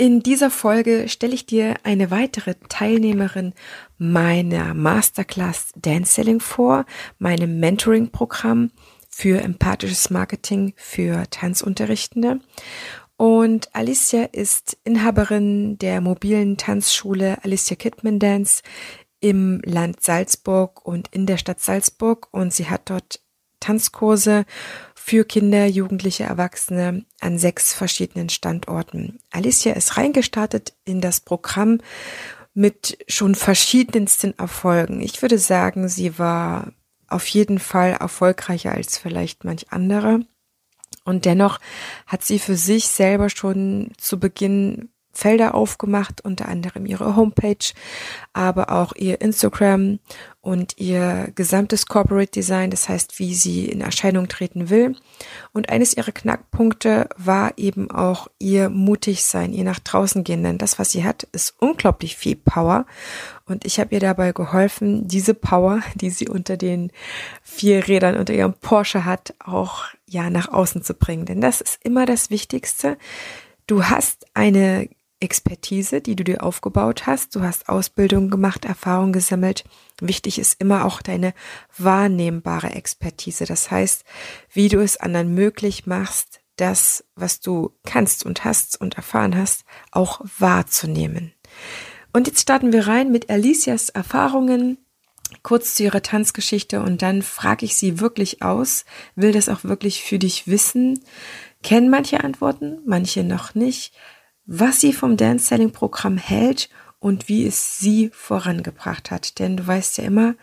In dieser Folge stelle ich dir eine weitere Teilnehmerin meiner Masterclass Dance Selling vor, meinem Mentoring-Programm für empathisches Marketing für Tanzunterrichtende. Und Alicia ist Inhaberin der mobilen Tanzschule Alicia Kidman Dance im Land Salzburg und in der Stadt Salzburg und sie hat dort Tanzkurse für Kinder, Jugendliche, Erwachsene an sechs verschiedenen Standorten. Alicia ist reingestartet in das Programm mit schon verschiedensten Erfolgen. Ich würde sagen, sie war auf jeden Fall erfolgreicher als vielleicht manch andere. Und dennoch hat sie für sich selber schon zu Beginn Felder aufgemacht, unter anderem ihre Homepage, aber auch ihr Instagram und ihr gesamtes Corporate Design, das heißt, wie sie in Erscheinung treten will. Und eines ihrer Knackpunkte war eben auch ihr mutig sein, ihr nach draußen gehen, denn das, was sie hat, ist unglaublich viel Power. Und ich habe ihr dabei geholfen, diese Power, die sie unter den vier Rädern unter ihrem Porsche hat, auch ja nach außen zu bringen. Denn das ist immer das Wichtigste. Du hast eine Expertise, die du dir aufgebaut hast. Du hast Ausbildung gemacht, Erfahrung gesammelt. Wichtig ist immer auch deine wahrnehmbare Expertise. Das heißt, wie du es anderen möglich machst, das, was du kannst und hast und erfahren hast, auch wahrzunehmen. Und jetzt starten wir rein mit Alicias Erfahrungen, kurz zu ihrer Tanzgeschichte und dann frage ich sie wirklich aus, will das auch wirklich für dich wissen, kennen manche Antworten, manche noch nicht was sie vom Dance Selling Programm hält und wie es sie vorangebracht hat. Denn du weißt ja immer,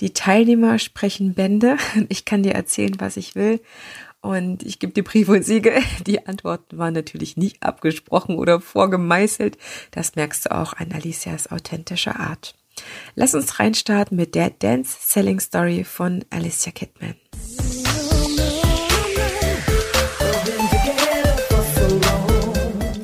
die Teilnehmer sprechen Bände. Ich kann dir erzählen, was ich will. Und ich gebe dir Briefe und Siege. Die Antworten waren natürlich nicht abgesprochen oder vorgemeißelt. Das merkst du auch an Alicias authentischer Art. Lass uns reinstarten mit der Dance Selling Story von Alicia Kidman.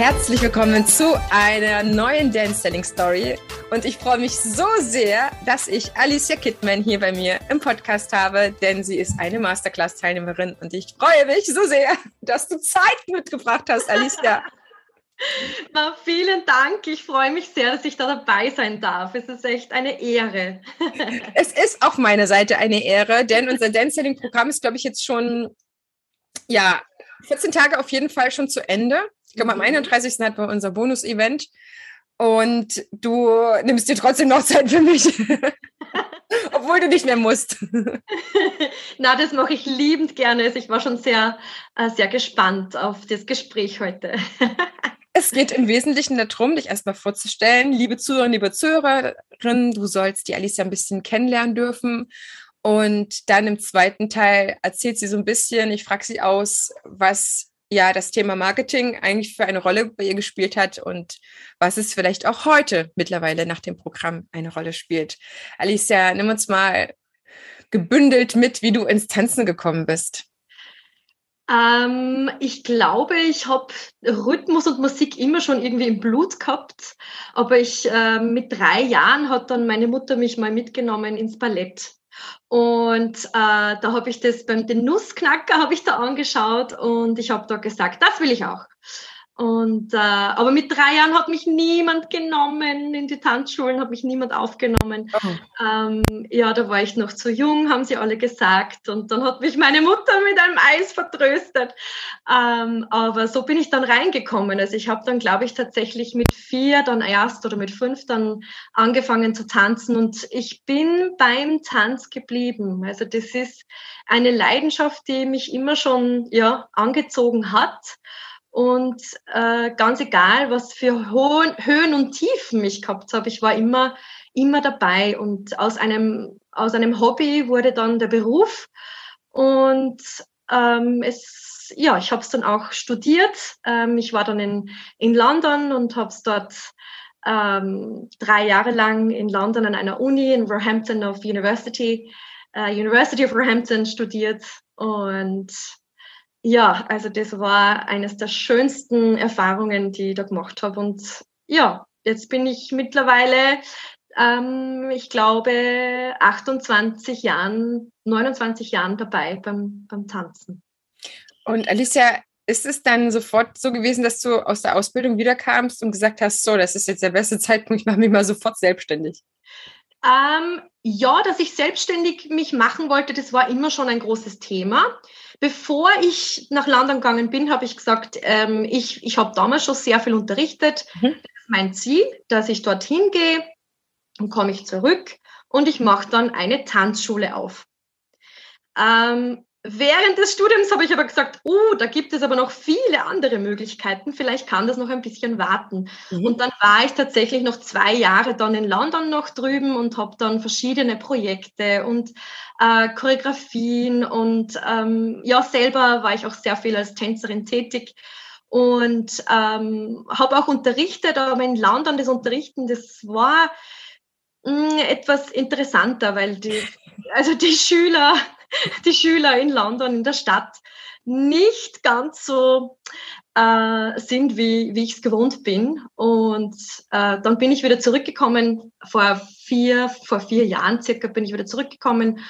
Herzlich willkommen zu einer neuen Dance Selling Story. Und ich freue mich so sehr, dass ich Alicia Kidman hier bei mir im Podcast habe, denn sie ist eine Masterclass-Teilnehmerin und ich freue mich so sehr, dass du Zeit mitgebracht hast, Alicia. Na, vielen Dank. Ich freue mich sehr, dass ich da dabei sein darf. Es ist echt eine Ehre. es ist auf meiner Seite eine Ehre, denn unser Dance Selling Programm ist, glaube ich, jetzt schon ja 14 Tage auf jeden Fall schon zu Ende. Ich glaube, am 31. Mhm. hatten wir unser Bonus-Event. Und du nimmst dir trotzdem noch Zeit für mich. Obwohl du nicht mehr musst. Na, das mache ich liebend gerne. Also ich war schon sehr, äh, sehr gespannt auf das Gespräch heute. es geht im Wesentlichen darum, dich erstmal vorzustellen. Liebe Zuhörer, liebe Zuhörerinnen, du sollst die Alicia ein bisschen kennenlernen dürfen. Und dann im zweiten Teil erzählt sie so ein bisschen, ich frage sie aus, was ja das Thema Marketing eigentlich für eine Rolle bei ihr gespielt hat und was es vielleicht auch heute mittlerweile nach dem Programm eine Rolle spielt. Alicia, nimm uns mal gebündelt mit, wie du ins Tanzen gekommen bist. Ähm, ich glaube, ich habe Rhythmus und Musik immer schon irgendwie im Blut gehabt. Aber ich äh, mit drei Jahren hat dann meine Mutter mich mal mitgenommen ins Ballett. Und äh, da habe ich das beim den Nussknacker habe ich da angeschaut und ich habe da gesagt, das will ich auch. Und, äh, aber mit drei Jahren hat mich niemand genommen, in die Tanzschulen hat mich niemand aufgenommen. Oh. Ähm, ja, da war ich noch zu jung, haben sie alle gesagt. Und dann hat mich meine Mutter mit einem Eis vertröstet. Ähm, aber so bin ich dann reingekommen. Also ich habe dann, glaube ich, tatsächlich mit vier dann erst oder mit fünf dann angefangen zu tanzen. Und ich bin beim Tanz geblieben. Also das ist eine Leidenschaft, die mich immer schon ja, angezogen hat. Und äh, ganz egal, was für Ho Höhen und Tiefen ich gehabt habe, ich war immer, immer dabei. Und aus einem, aus einem Hobby wurde dann der Beruf. Und ähm, es ja, ich habe es dann auch studiert. Ähm, ich war dann in, in London und habe es dort ähm, drei Jahre lang in London an einer Uni in Roehampton of University, uh, University of Roehampton studiert. Und ja, also das war eines der schönsten Erfahrungen, die ich da gemacht habe. Und ja, jetzt bin ich mittlerweile, ähm, ich glaube, 28 Jahren, 29 Jahren dabei beim, beim Tanzen. Und Alicia, ist es dann sofort so gewesen, dass du aus der Ausbildung wiederkamst und gesagt hast, so, das ist jetzt der beste Zeitpunkt, ich mache mich mal sofort selbstständig? Ähm, ja, dass ich selbstständig mich machen wollte, das war immer schon ein großes Thema. Bevor ich nach London gegangen bin, habe ich gesagt, ähm, ich, ich habe damals schon sehr viel unterrichtet. Mhm. Das ist mein Ziel, dass ich dorthin gehe, dann komme ich zurück und ich mache dann eine Tanzschule auf. Ähm, Während des Studiums habe ich aber gesagt, oh, da gibt es aber noch viele andere Möglichkeiten. Vielleicht kann das noch ein bisschen warten. Mhm. Und dann war ich tatsächlich noch zwei Jahre dann in London noch drüben und habe dann verschiedene Projekte und äh, Choreografien und ähm, ja, selber war ich auch sehr viel als Tänzerin tätig und ähm, habe auch unterrichtet, aber in London das Unterrichten, das war mh, mm, etwas interessanter, weil die, also die Schüler die Schüler in London, in der Stadt, nicht ganz so äh, sind, wie, wie ich es gewohnt bin. Und äh, dann bin ich wieder zurückgekommen, vor vier, vor vier Jahren circa bin ich wieder zurückgekommen.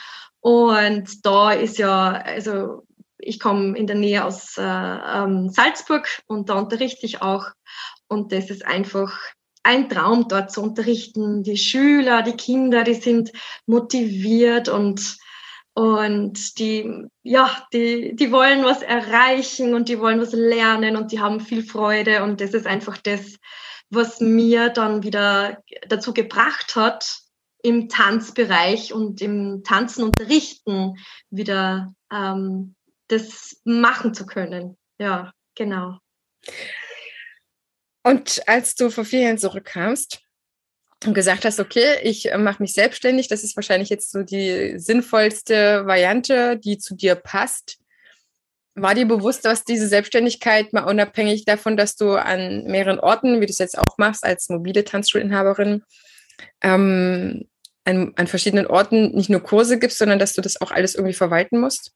Und da ist ja, also ich komme in der Nähe aus äh, ähm, Salzburg und da unterrichte ich auch. Und das ist einfach ein Traum, dort zu unterrichten. Die Schüler, die Kinder, die sind motiviert und und die, ja, die, die wollen was erreichen und die wollen was lernen und die haben viel Freude. Und das ist einfach das, was mir dann wieder dazu gebracht hat, im Tanzbereich und im Tanzen unterrichten wieder ähm, das machen zu können. Ja, genau. Und als du vor vier Jahren zurückkamst, und gesagt hast, okay, ich äh, mache mich selbstständig, das ist wahrscheinlich jetzt so die sinnvollste Variante, die zu dir passt. War dir bewusst, dass diese Selbstständigkeit mal unabhängig davon, dass du an mehreren Orten, wie du es jetzt auch machst, als mobile Tanzschulinhaberin, ähm, an, an verschiedenen Orten nicht nur Kurse gibst, sondern dass du das auch alles irgendwie verwalten musst?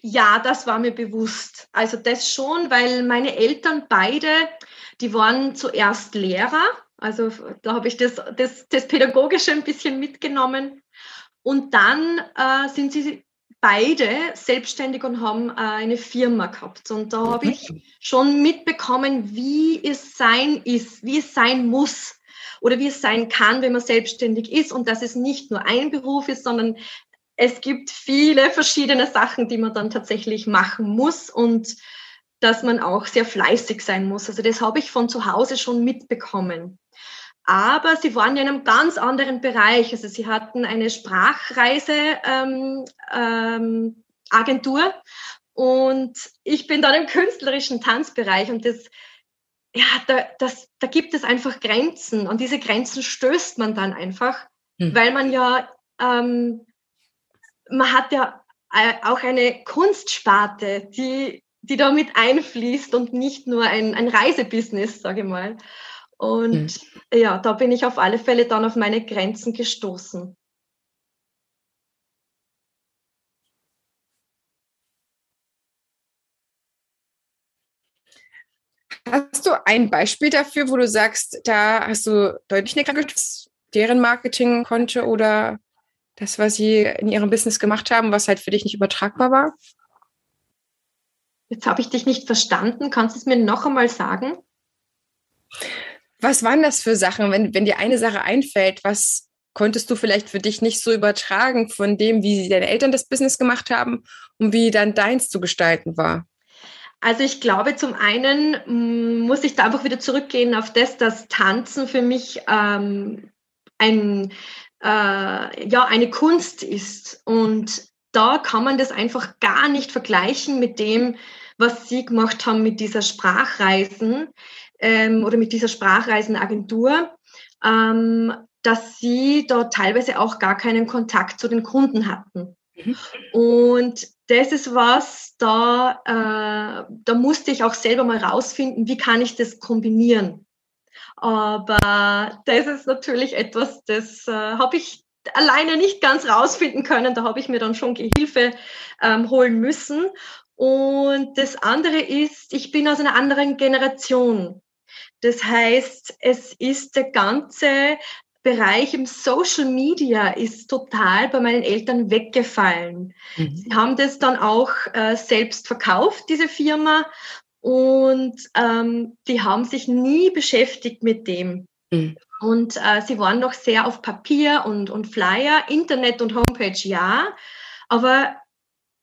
Ja, das war mir bewusst. Also das schon, weil meine Eltern beide, die waren zuerst Lehrer also da habe ich das, das, das Pädagogische ein bisschen mitgenommen. Und dann äh, sind sie beide selbstständig und haben äh, eine Firma gehabt. Und da habe ich schon mitbekommen, wie es sein ist, wie es sein muss oder wie es sein kann, wenn man selbstständig ist und dass es nicht nur ein Beruf ist, sondern es gibt viele verschiedene Sachen, die man dann tatsächlich machen muss und dass man auch sehr fleißig sein muss. Also das habe ich von zu Hause schon mitbekommen. Aber sie waren ja in einem ganz anderen Bereich. Also sie hatten eine Sprachreise ähm, ähm, und ich bin dann im künstlerischen Tanzbereich und das, ja, da, das, da gibt es einfach Grenzen und diese Grenzen stößt man dann einfach, hm. weil man ja, ähm, man hat ja äh, auch eine Kunstsparte, die, die da mit einfließt und nicht nur ein, ein Reisebusiness, sage ich mal. Und mhm. ja, da bin ich auf alle Fälle dann auf meine Grenzen gestoßen. Hast du ein Beispiel dafür, wo du sagst, da hast du deutlich eine was deren Marketing konnte oder das, was sie in ihrem Business gemacht haben, was halt für dich nicht übertragbar war? Jetzt habe ich dich nicht verstanden. Kannst du es mir noch einmal sagen? Was waren das für Sachen, wenn, wenn dir eine Sache einfällt, was konntest du vielleicht für dich nicht so übertragen von dem, wie deine Eltern das Business gemacht haben und wie dann deins zu gestalten war? Also ich glaube, zum einen mm, muss ich da einfach wieder zurückgehen auf das, dass Tanzen für mich ähm, ein, äh, ja, eine Kunst ist. Und da kann man das einfach gar nicht vergleichen mit dem, was Sie gemacht haben mit dieser Sprachreisen ähm, oder mit dieser Sprachreisenagentur, ähm, dass Sie da teilweise auch gar keinen Kontakt zu den Kunden hatten. Mhm. Und das ist was, da, äh, da musste ich auch selber mal rausfinden, wie kann ich das kombinieren. Aber das ist natürlich etwas, das äh, habe ich alleine nicht ganz rausfinden können. Da habe ich mir dann schon Gehilfe ähm, holen müssen. Und das andere ist, ich bin aus einer anderen Generation. Das heißt, es ist der ganze Bereich im Social Media ist total bei meinen Eltern weggefallen. Mhm. Sie haben das dann auch äh, selbst verkauft, diese Firma, und ähm, die haben sich nie beschäftigt mit dem. Mhm. Und äh, sie waren noch sehr auf Papier und, und Flyer, Internet und Homepage ja, aber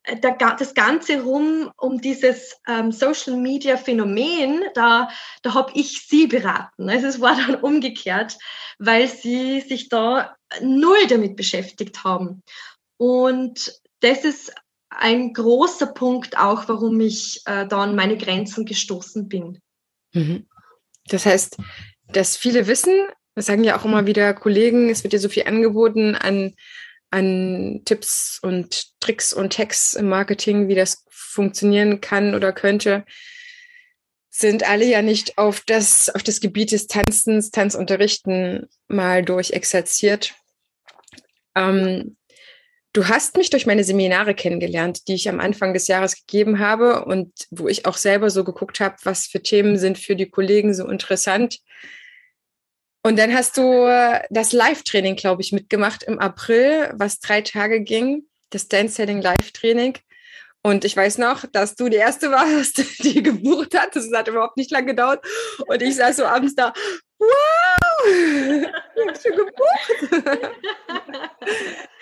der, das Ganze rum um dieses ähm, Social Media Phänomen, da, da habe ich sie beraten. Also es war dann umgekehrt, weil sie sich da null damit beschäftigt haben. Und das ist ein großer Punkt auch, warum ich äh, da an meine Grenzen gestoßen bin. Mhm. Das heißt, dass viele wissen, das sagen ja auch immer wieder Kollegen, es wird ja so viel angeboten an an Tipps und Tricks und Hacks im Marketing, wie das funktionieren kann oder könnte, sind alle ja nicht auf das, auf das Gebiet des Tanzens, Tanzunterrichten mal durchexerziert. Ähm, du hast mich durch meine Seminare kennengelernt, die ich am Anfang des Jahres gegeben habe und wo ich auch selber so geguckt habe, was für Themen sind für die Kollegen so interessant und dann hast du das Live-Training, glaube ich, mitgemacht im April, was drei Tage ging, das Dance-Setting Live-Training. Und ich weiß noch, dass du die erste warst, die gebucht hat. Das hat überhaupt nicht lange gedauert. Und ich saß so abends da, wow, ich habe schon gebucht.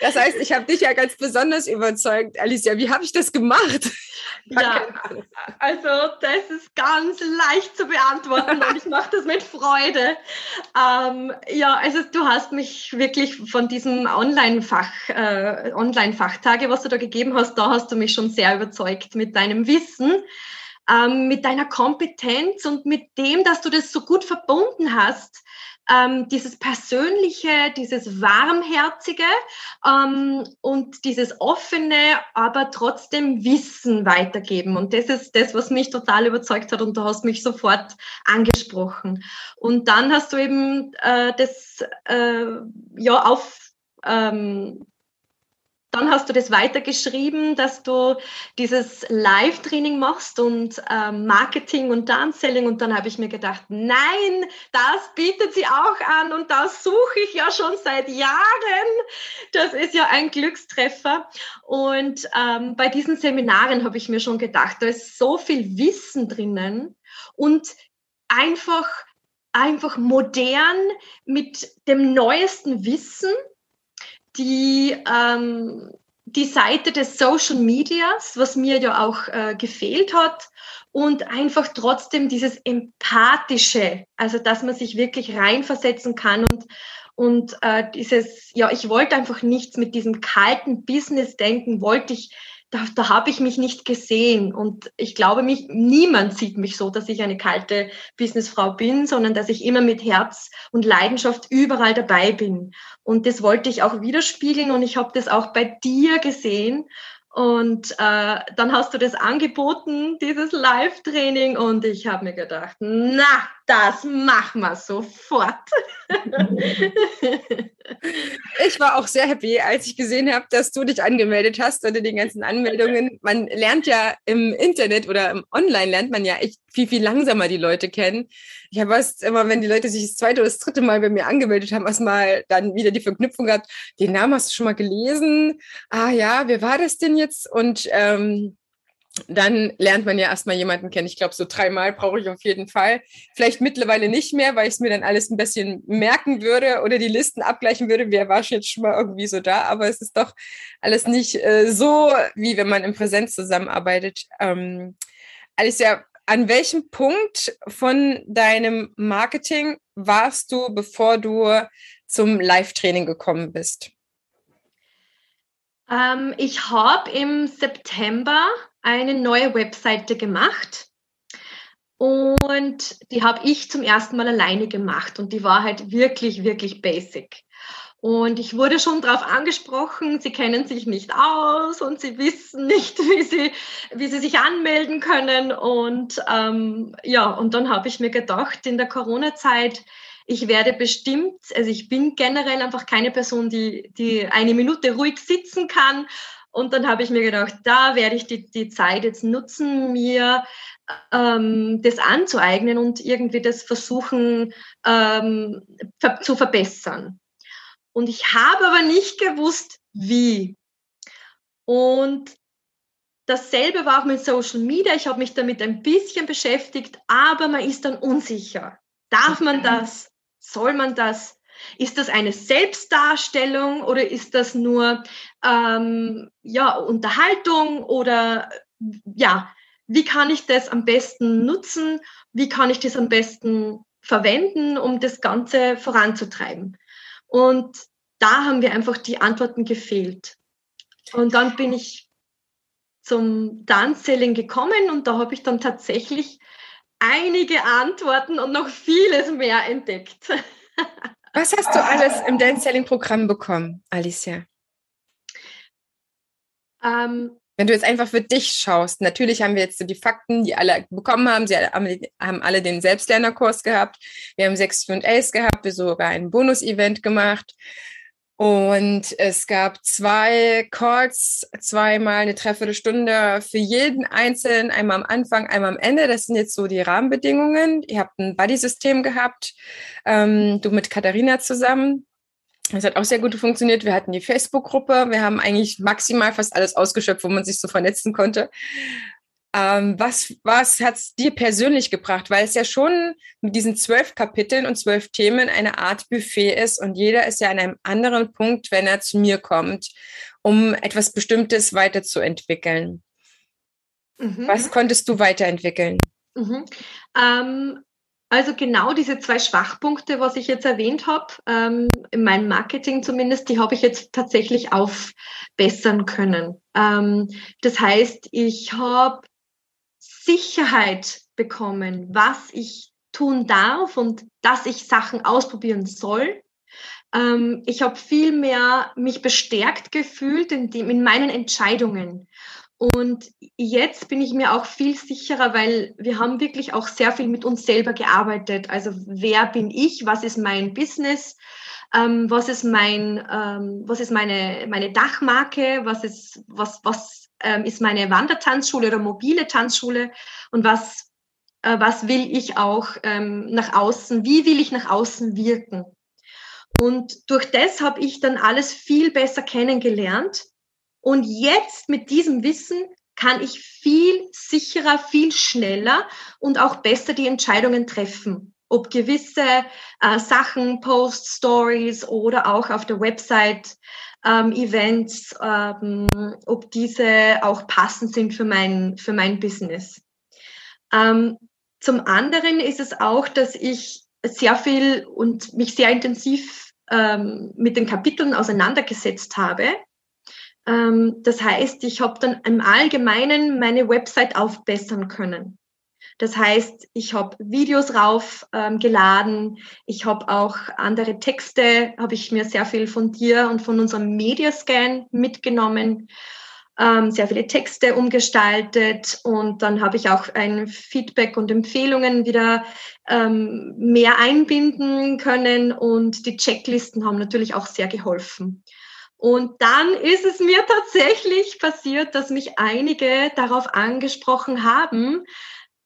Das heißt, ich habe dich ja ganz besonders überzeugt, Alicia. Wie habe ich das gemacht? Ja, also das ist ganz leicht zu beantworten und ich mache das mit Freude. Ähm, ja, also du hast mich wirklich von diesem Online-Fach, äh, Online-Fachtage, was du da gegeben hast, da hast du mich schon sehr überzeugt mit deinem Wissen ähm, mit deiner Kompetenz und mit dem, dass du das so gut verbunden hast, ähm, dieses Persönliche, dieses Warmherzige ähm, und dieses offene, aber trotzdem Wissen weitergeben. Und das ist das, was mich total überzeugt hat und du hast mich sofort angesprochen. Und dann hast du eben äh, das äh, ja auf ähm, dann hast du das weitergeschrieben, dass du dieses Live-Training machst und äh, Marketing und Dance-Selling. Und dann habe ich mir gedacht, nein, das bietet sie auch an und das suche ich ja schon seit Jahren. Das ist ja ein Glückstreffer. Und ähm, bei diesen Seminaren habe ich mir schon gedacht, da ist so viel Wissen drinnen und einfach, einfach modern mit dem neuesten Wissen die, ähm, die Seite des Social Medias, was mir ja auch äh, gefehlt hat, und einfach trotzdem dieses Empathische, also dass man sich wirklich reinversetzen kann und, und äh, dieses, ja, ich wollte einfach nichts mit diesem kalten Business denken, wollte ich da, da habe ich mich nicht gesehen. Und ich glaube, mich, niemand sieht mich so, dass ich eine kalte Businessfrau bin, sondern dass ich immer mit Herz und Leidenschaft überall dabei bin. Und das wollte ich auch widerspiegeln und ich habe das auch bei dir gesehen. Und äh, dann hast du das angeboten, dieses Live-Training, und ich habe mir gedacht, na, das machen wir sofort. ich war auch sehr happy, als ich gesehen habe, dass du dich angemeldet hast unter den ganzen Anmeldungen. Man lernt ja im Internet oder im Online lernt man ja echt viel, viel langsamer die Leute kennen. Ich habe erst immer, wenn die Leute sich das zweite oder das dritte Mal bei mir angemeldet haben, erstmal dann wieder die Verknüpfung gehabt, den Namen hast du schon mal gelesen. Ah ja, wer war das denn jetzt? Und ähm, dann lernt man ja erstmal jemanden kennen. Ich glaube, so dreimal brauche ich auf jeden Fall. Vielleicht mittlerweile nicht mehr, weil ich es mir dann alles ein bisschen merken würde oder die Listen abgleichen würde, wer war jetzt schon mal irgendwie so da. Aber es ist doch alles nicht äh, so, wie wenn man im Präsenz zusammenarbeitet. Ähm, Alicia, an welchem Punkt von deinem Marketing warst du, bevor du zum Live-Training gekommen bist? Ähm, ich habe im September eine neue Webseite gemacht und die habe ich zum ersten Mal alleine gemacht und die war halt wirklich, wirklich basic. Und ich wurde schon darauf angesprochen, sie kennen sich nicht aus und sie wissen nicht, wie sie, wie sie sich anmelden können. Und ähm, ja, und dann habe ich mir gedacht, in der Corona-Zeit, ich werde bestimmt, also ich bin generell einfach keine Person, die, die eine Minute ruhig sitzen kann. Und dann habe ich mir gedacht, da werde ich die, die Zeit jetzt nutzen, mir ähm, das anzueignen und irgendwie das versuchen ähm, zu verbessern. Und ich habe aber nicht gewusst, wie. Und dasselbe war auch mit Social Media. Ich habe mich damit ein bisschen beschäftigt, aber man ist dann unsicher. Darf man das? Soll man das? Ist das eine Selbstdarstellung oder ist das nur ähm, ja, Unterhaltung oder ja, wie kann ich das am besten nutzen? Wie kann ich das am besten verwenden, um das Ganze voranzutreiben? Und da haben wir einfach die Antworten gefehlt. Und dann bin ich zum Dance-Selling gekommen und da habe ich dann tatsächlich einige Antworten und noch vieles mehr entdeckt. Was hast du alles im Dance-Selling-Programm bekommen, Alicia? Ähm, wenn du jetzt einfach für dich schaust, natürlich haben wir jetzt so die Fakten, die alle bekommen haben. Sie haben alle den Selbstlernerkurs gehabt. Wir haben sechs A's gehabt, wir sogar ein Bonus-Event gemacht. Und es gab zwei Calls, zweimal eine Dreiviertelstunde für jeden Einzelnen, einmal am Anfang, einmal am Ende. Das sind jetzt so die Rahmenbedingungen. Ihr habt ein Buddy-System gehabt, ähm, du mit Katharina zusammen. Das hat auch sehr gut funktioniert. Wir hatten die Facebook-Gruppe. Wir haben eigentlich maximal fast alles ausgeschöpft, wo man sich so vernetzen konnte. Ähm, was was hat es dir persönlich gebracht? Weil es ja schon mit diesen zwölf Kapiteln und zwölf Themen eine Art Buffet ist und jeder ist ja an einem anderen Punkt, wenn er zu mir kommt, um etwas Bestimmtes weiterzuentwickeln. Mhm. Was konntest du weiterentwickeln? Mhm. Ähm, also genau diese zwei Schwachpunkte, was ich jetzt erwähnt habe, ähm, in meinem Marketing zumindest, die habe ich jetzt tatsächlich aufbessern können. Ähm, das heißt, ich habe Sicherheit bekommen, was ich tun darf und dass ich Sachen ausprobieren soll. Ähm, ich habe viel mehr mich bestärkt gefühlt in, dem, in meinen Entscheidungen. Und jetzt bin ich mir auch viel sicherer, weil wir haben wirklich auch sehr viel mit uns selber gearbeitet. Also wer bin ich? Was ist mein Business? Ähm, was ist mein, ähm, was ist meine, meine Dachmarke? Was ist, was, was ähm, ist meine Wandertanzschule oder mobile Tanzschule? Und was, äh, was will ich auch ähm, nach außen? Wie will ich nach außen wirken? Und durch das habe ich dann alles viel besser kennengelernt und jetzt mit diesem Wissen kann ich viel sicherer, viel schneller und auch besser die Entscheidungen treffen. Ob gewisse äh, Sachen, Posts, Stories oder auch auf der Website ähm, Events, ähm, ob diese auch passend sind für mein, für mein Business. Ähm, zum anderen ist es auch, dass ich sehr viel und mich sehr intensiv ähm, mit den Kapiteln auseinandergesetzt habe ähm, das heißt, ich habe dann im Allgemeinen meine Website aufbessern können. Das heißt, ich habe Videos raufgeladen, ähm, ich habe auch andere Texte, habe ich mir sehr viel von dir und von unserem Mediascan mitgenommen, ähm, sehr viele Texte umgestaltet und dann habe ich auch ein Feedback und Empfehlungen wieder ähm, mehr einbinden können und die Checklisten haben natürlich auch sehr geholfen. Und dann ist es mir tatsächlich passiert, dass mich einige darauf angesprochen haben,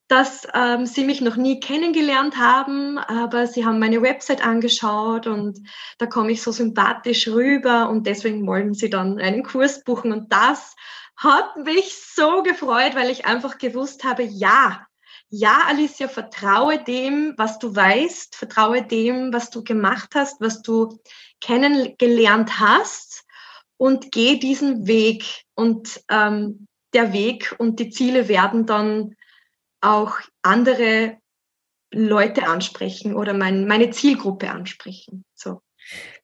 dass ähm, sie mich noch nie kennengelernt haben, aber sie haben meine Website angeschaut und da komme ich so sympathisch rüber und deswegen wollen sie dann einen Kurs buchen. Und das hat mich so gefreut, weil ich einfach gewusst habe, ja, ja, Alicia, vertraue dem, was du weißt, vertraue dem, was du gemacht hast, was du kennengelernt hast und geh diesen Weg und ähm, der Weg und die Ziele werden dann auch andere Leute ansprechen oder mein, meine Zielgruppe ansprechen. So.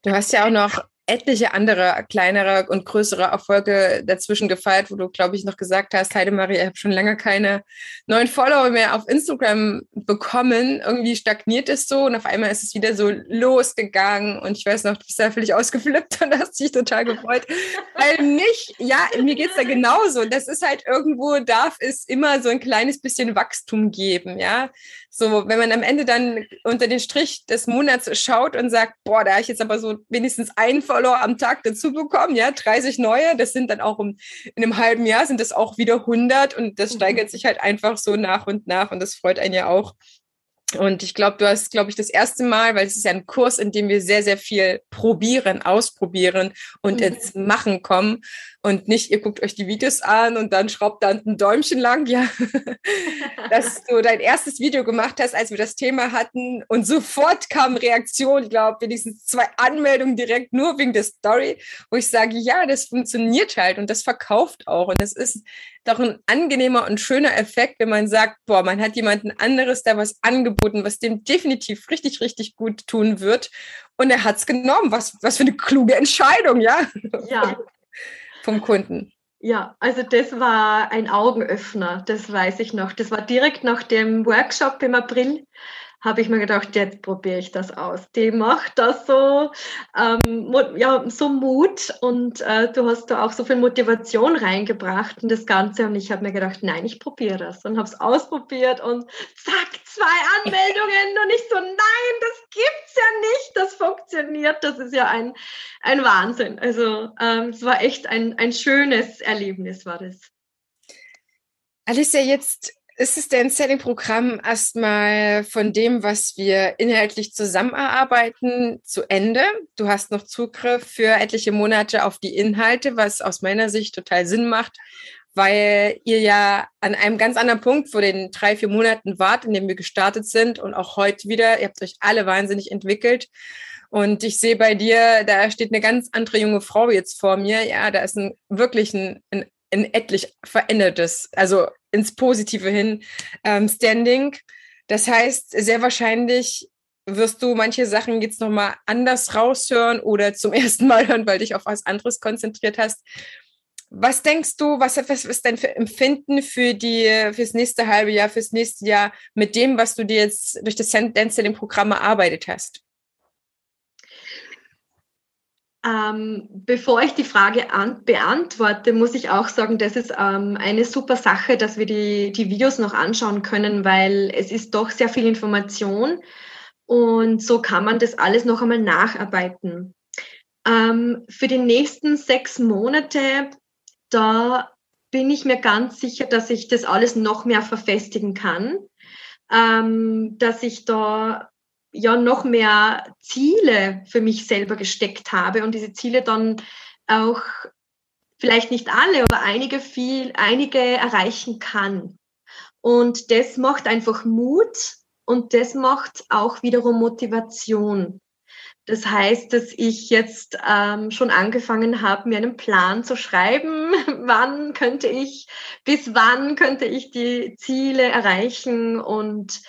Du hast ja auch noch etliche andere kleinere und größere Erfolge dazwischen gefeiert, wo du, glaube ich, noch gesagt hast, Heidemarie, ich habe schon länger keine neuen Follower mehr auf Instagram bekommen. Irgendwie stagniert es so und auf einmal ist es wieder so losgegangen und ich weiß noch, du bist da völlig ausgeflippt und hast dich total gefreut. Weil mich, ja, mir geht's da genauso. Das ist halt irgendwo, darf es immer so ein kleines bisschen Wachstum geben, ja. So, wenn man am Ende dann unter den Strich des Monats schaut und sagt, boah, da habe ich jetzt aber so wenigstens einen Follower am Tag dazu bekommen, ja, 30 neue, das sind dann auch um, in einem halben Jahr sind das auch wieder 100 und das mhm. steigert sich halt einfach so nach und nach und das freut einen ja auch. Und ich glaube, du hast, glaube ich, das erste Mal, weil es ist ja ein Kurs, in dem wir sehr, sehr viel probieren, ausprobieren und mhm. ins Machen kommen. Und nicht, ihr guckt euch die Videos an und dann schraubt dann ein Däumchen lang, ja, dass du dein erstes Video gemacht hast, als wir das Thema hatten und sofort kam Reaktion, ich glaube, wenigstens zwei Anmeldungen direkt nur wegen der Story, wo ich sage, ja, das funktioniert halt und das verkauft auch. Und das ist doch ein angenehmer und schöner Effekt, wenn man sagt, boah, man hat jemanden anderes da was angeboten, was dem definitiv richtig, richtig gut tun wird und er hat's genommen. Was, was für eine kluge Entscheidung, ja? Ja, vom Kunden. Ja, also das war ein Augenöffner, das weiß ich noch. Das war direkt nach dem Workshop im April habe ich mir gedacht, jetzt probiere ich das aus. Die macht das so, ähm, ja, so Mut und äh, du hast da auch so viel Motivation reingebracht in das Ganze und ich habe mir gedacht, nein, ich probiere das und habe es ausprobiert und zack, zwei Anmeldungen und ich so, nein, das gibt's ja nicht, das funktioniert, das ist ja ein, ein Wahnsinn. Also ähm, es war echt ein, ein schönes Erlebnis, war das. Alicia, jetzt ist es denn Selling-Programm erstmal von dem, was wir inhaltlich zusammenarbeiten, zu Ende? Du hast noch Zugriff für etliche Monate auf die Inhalte, was aus meiner Sicht total Sinn macht, weil ihr ja an einem ganz anderen Punkt vor den drei, vier Monaten wart, in dem wir gestartet sind und auch heute wieder. Ihr habt euch alle wahnsinnig entwickelt. Und ich sehe bei dir, da steht eine ganz andere junge Frau jetzt vor mir. Ja, da ist ein, wirklich ein, ein, ein etlich verändertes, also ins Positive hin ähm, Standing. Das heißt, sehr wahrscheinlich wirst du manche Sachen jetzt nochmal anders raushören oder zum ersten Mal hören, weil dich auf was anderes konzentriert hast. Was denkst du, was, was ist dein Empfinden für die, fürs nächste halbe Jahr, fürs nächste Jahr mit dem, was du dir jetzt durch das Dance Programm erarbeitet hast? Ähm, bevor ich die Frage an, beantworte, muss ich auch sagen, das ist ähm, eine super Sache, dass wir die, die Videos noch anschauen können, weil es ist doch sehr viel Information und so kann man das alles noch einmal nacharbeiten. Ähm, für die nächsten sechs Monate, da bin ich mir ganz sicher, dass ich das alles noch mehr verfestigen kann, ähm, dass ich da ja noch mehr Ziele für mich selber gesteckt habe und diese Ziele dann auch vielleicht nicht alle, aber einige viel, einige erreichen kann. Und das macht einfach Mut und das macht auch wiederum Motivation. Das heißt, dass ich jetzt ähm, schon angefangen habe, mir einen Plan zu schreiben, wann könnte ich, bis wann könnte ich die Ziele erreichen und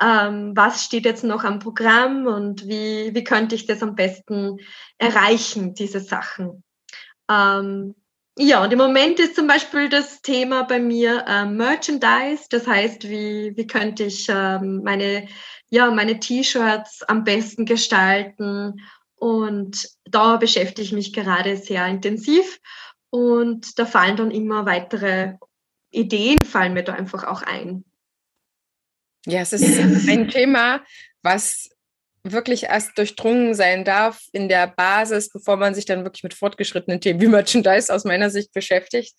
ähm, was steht jetzt noch am Programm und wie, wie könnte ich das am besten erreichen, diese Sachen. Ähm, ja, und im Moment ist zum Beispiel das Thema bei mir äh, Merchandise. Das heißt, wie, wie könnte ich ähm, meine, ja, meine T-Shirts am besten gestalten? Und da beschäftige ich mich gerade sehr intensiv. Und da fallen dann immer weitere Ideen, fallen mir da einfach auch ein. Ja, es ist ein Thema, was wirklich erst durchdrungen sein darf in der Basis, bevor man sich dann wirklich mit fortgeschrittenen Themen wie Merchandise aus meiner Sicht beschäftigt.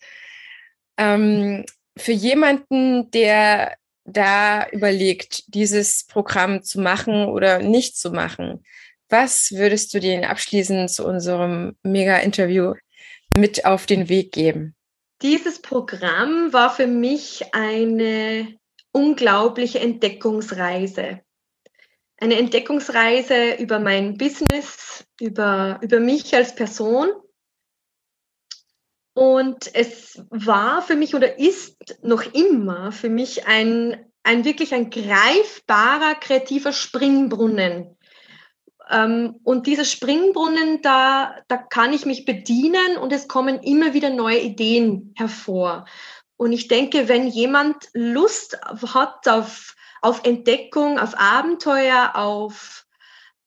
Ähm, für jemanden, der da überlegt, dieses Programm zu machen oder nicht zu machen, was würdest du dir abschließend zu unserem Mega-Interview mit auf den Weg geben? Dieses Programm war für mich eine unglaubliche Entdeckungsreise. Eine Entdeckungsreise über mein Business, über, über mich als Person. Und es war für mich oder ist noch immer für mich ein, ein wirklich ein greifbarer kreativer Springbrunnen, Ähm, und dieser Springbrunnen, da, da kann ich mich bedienen und es kommen immer wieder neue Ideen hervor. Und ich denke, wenn jemand Lust hat auf, auf Entdeckung, auf Abenteuer, auf,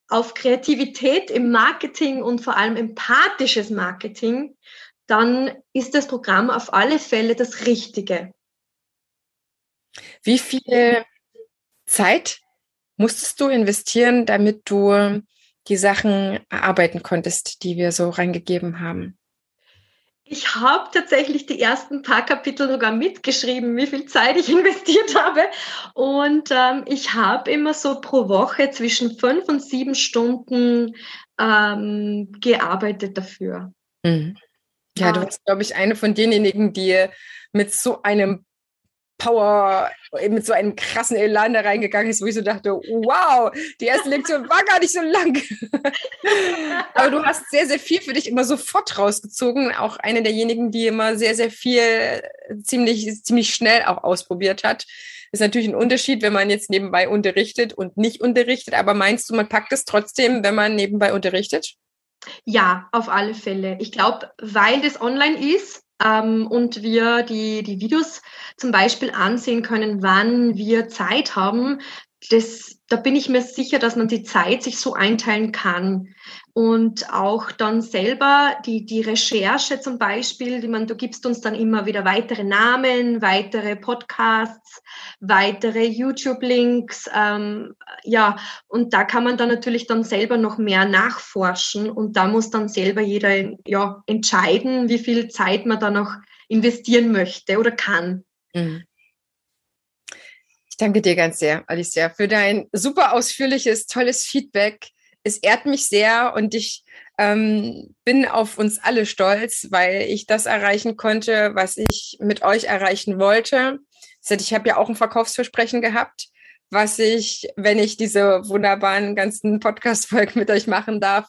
auf Kreativität im Marketing und vor allem empathisches Marketing, dann ist das Programm auf alle Fälle das Richtige. Wie viel Zeit musstest du investieren, damit du die Sachen erarbeiten konntest, die wir so reingegeben haben? Ich habe tatsächlich die ersten paar Kapitel sogar mitgeschrieben, wie viel Zeit ich investiert habe. Und ähm, ich habe immer so pro Woche zwischen fünf und sieben Stunden ähm, gearbeitet dafür. Mhm. Ja, du warst, glaube ich, eine von denjenigen, die mit so einem Power, mit so einem krassen Elan da reingegangen ist, wo ich so dachte, wow, die erste Lektion war gar nicht so lang. Aber du hast sehr, sehr viel für dich immer sofort rausgezogen. Auch eine derjenigen, die immer sehr, sehr viel ziemlich, ziemlich schnell auch ausprobiert hat. Ist natürlich ein Unterschied, wenn man jetzt nebenbei unterrichtet und nicht unterrichtet. Aber meinst du, man packt es trotzdem, wenn man nebenbei unterrichtet? Ja, auf alle Fälle. Ich glaube, weil das online ist, ähm, und wir die, die Videos zum Beispiel ansehen können, wann wir Zeit haben. Das, da bin ich mir sicher, dass man die Zeit sich so einteilen kann und auch dann selber die, die Recherche zum Beispiel, die man, du gibst uns dann immer wieder weitere Namen, weitere Podcasts, weitere YouTube-Links, ähm, ja, und da kann man dann natürlich dann selber noch mehr nachforschen und da muss dann selber jeder ja, entscheiden, wie viel Zeit man da noch investieren möchte oder kann. Mhm. Danke dir ganz sehr, Alicia, für dein super ausführliches, tolles Feedback es ehrt mich sehr und ich ähm, bin auf uns alle stolz, weil ich das erreichen konnte, was ich mit euch erreichen wollte. Ich habe ja auch ein Verkaufsversprechen gehabt, was ich, wenn ich diese wunderbaren ganzen Podcast-Folgen mit euch machen darf,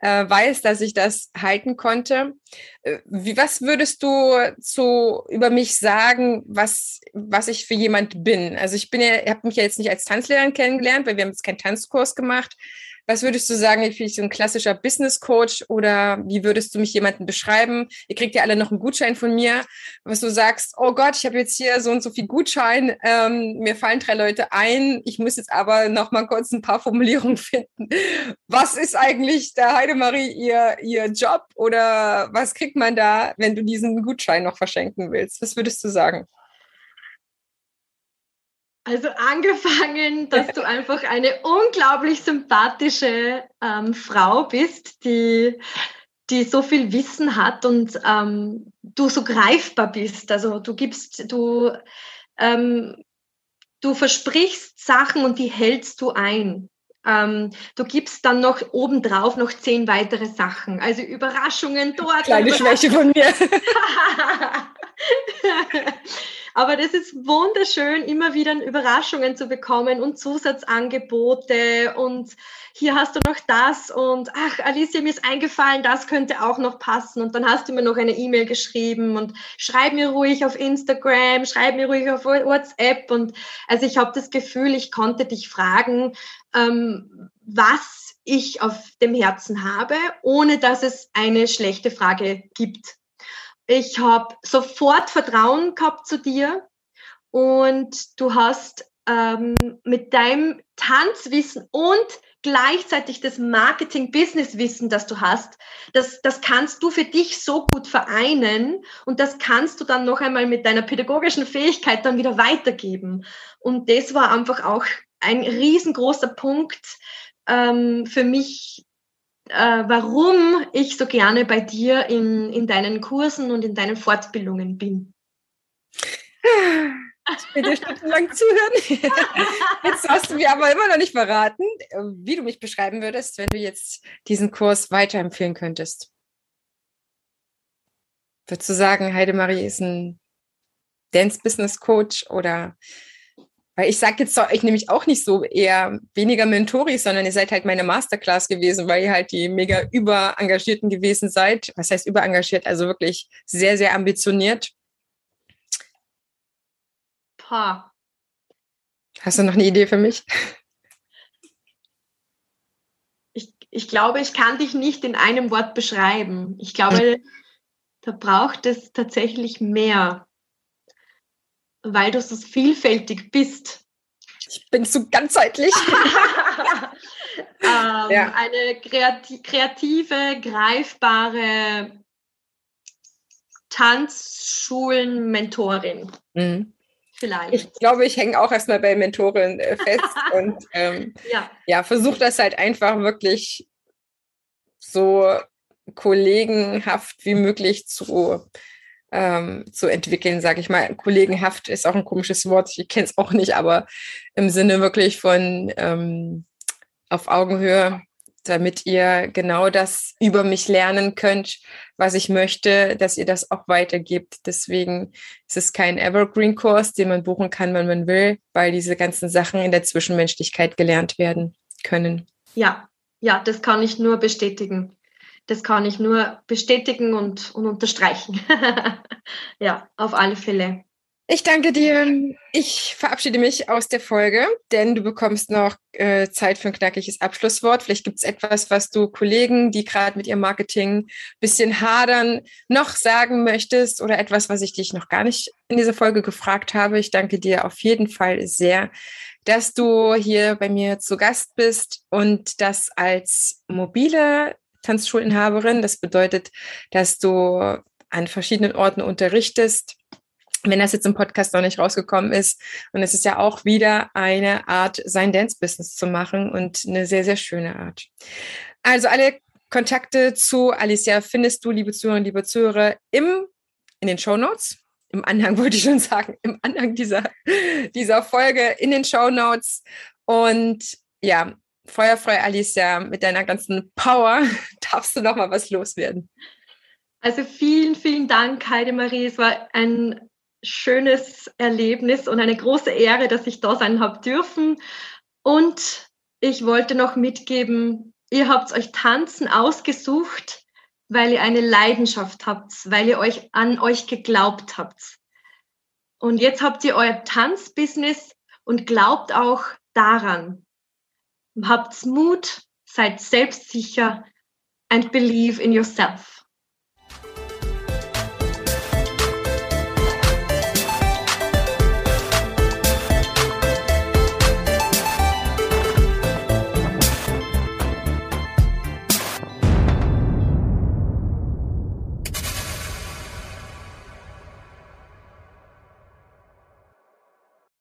äh, weiß, dass ich das halten konnte. Äh, wie, was würdest du zu, über mich sagen, was, was ich für jemand bin? Also ich bin ja, ich habe mich ja jetzt nicht als Tanzlehrerin kennengelernt, weil wir haben jetzt keinen Tanzkurs gemacht. Was würdest du sagen, ich bin so ein klassischer Business Coach oder wie würdest du mich jemanden beschreiben? Ihr kriegt ja alle noch einen Gutschein von mir, was du sagst, oh Gott, ich habe jetzt hier so und so viel Gutschein, ähm, mir fallen drei Leute ein, ich muss jetzt aber noch mal kurz ein paar Formulierungen finden. Was ist eigentlich der Heidemarie ihr, ihr Job oder was kriegt man da, wenn du diesen Gutschein noch verschenken willst? Was würdest du sagen? Also angefangen, dass du einfach eine unglaublich sympathische ähm, Frau bist, die, die so viel Wissen hat und ähm, du so greifbar bist. Also du gibst, du, ähm, du versprichst Sachen und die hältst du ein. Ähm, du gibst dann noch obendrauf noch zehn weitere Sachen. Also Überraschungen dort. Kleine. Schwäche von mir. Aber das ist wunderschön, immer wieder Überraschungen zu bekommen und Zusatzangebote und hier hast du noch das und ach, Alicia, mir ist eingefallen, das könnte auch noch passen. Und dann hast du mir noch eine E-Mail geschrieben und schreib mir ruhig auf Instagram, schreib mir ruhig auf WhatsApp. Und also ich habe das Gefühl, ich konnte dich fragen, ähm, was ich auf dem Herzen habe, ohne dass es eine schlechte Frage gibt. Ich habe sofort Vertrauen gehabt zu dir und du hast ähm, mit deinem Tanzwissen und gleichzeitig das Marketing-Business-Wissen, das du hast, das, das kannst du für dich so gut vereinen und das kannst du dann noch einmal mit deiner pädagogischen Fähigkeit dann wieder weitergeben. Und das war einfach auch ein riesengroßer Punkt ähm, für mich, äh, warum ich so gerne bei dir in, in deinen Kursen und in deinen Fortbildungen bin. Ich will dir stundenlang zuhören. Jetzt hast du mir aber immer noch nicht verraten, wie du mich beschreiben würdest, wenn du jetzt diesen Kurs weiterempfehlen könntest. Würdest du sagen, Heidemarie ist ein Dance Business Coach oder weil ich sage jetzt zu euch nämlich auch nicht so eher weniger Mentoris, sondern ihr seid halt meine Masterclass gewesen, weil ihr halt die mega überengagierten gewesen seid. Was heißt überengagiert? Also wirklich sehr, sehr ambitioniert. Pah. Hast du noch eine Idee für mich? ich, ich glaube, ich kann dich nicht in einem Wort beschreiben. Ich glaube, da braucht es tatsächlich mehr, weil du so vielfältig bist. Ich bin so ganzheitlich. ähm, ja. Eine kreati kreative, greifbare Tanzschulen-Mentorin. Mhm. Vielleicht. Ich glaube, ich hänge auch erstmal bei Mentoren äh, fest und ähm, ja, ja versuche das halt einfach wirklich so kollegenhaft wie möglich zu, ähm, zu entwickeln, sage ich mal. Kollegenhaft ist auch ein komisches Wort, ich kenne es auch nicht, aber im Sinne wirklich von ähm, auf Augenhöhe damit ihr genau das über mich lernen könnt, was ich möchte, dass ihr das auch weitergibt. Deswegen ist es kein Evergreen-Kurs, den man buchen kann, wenn man will, weil diese ganzen Sachen in der Zwischenmenschlichkeit gelernt werden können. Ja, ja, das kann ich nur bestätigen. Das kann ich nur bestätigen und, und unterstreichen. ja, auf alle Fälle. Ich danke dir. Ich verabschiede mich aus der Folge, denn du bekommst noch äh, Zeit für ein knackiges Abschlusswort. Vielleicht gibt es etwas, was du Kollegen, die gerade mit ihrem Marketing bisschen hadern, noch sagen möchtest oder etwas, was ich dich noch gar nicht in dieser Folge gefragt habe. Ich danke dir auf jeden Fall sehr, dass du hier bei mir zu Gast bist und das als mobile Tanzschulinhaberin. Das bedeutet, dass du an verschiedenen Orten unterrichtest wenn das jetzt im Podcast noch nicht rausgekommen ist. Und es ist ja auch wieder eine Art, sein Dance-Business zu machen und eine sehr, sehr schöne Art. Also alle Kontakte zu Alicia findest du, liebe Zuhörer, liebe Zuhörer, im, in den Show Notes. Im Anhang würde ich schon sagen, im Anhang dieser, dieser Folge in den Show Notes. Und ja, feuerfrei Alicia, mit deiner ganzen Power darfst du noch mal was loswerden. Also vielen, vielen Dank, Heidemarie. Es war ein schönes Erlebnis und eine große Ehre, dass ich da sein habe dürfen. Und ich wollte noch mitgeben, ihr habt euch Tanzen ausgesucht, weil ihr eine Leidenschaft habt, weil ihr euch an euch geglaubt habt. Und jetzt habt ihr euer Tanzbusiness und glaubt auch daran. Habt Mut, seid selbstsicher and believe in yourself.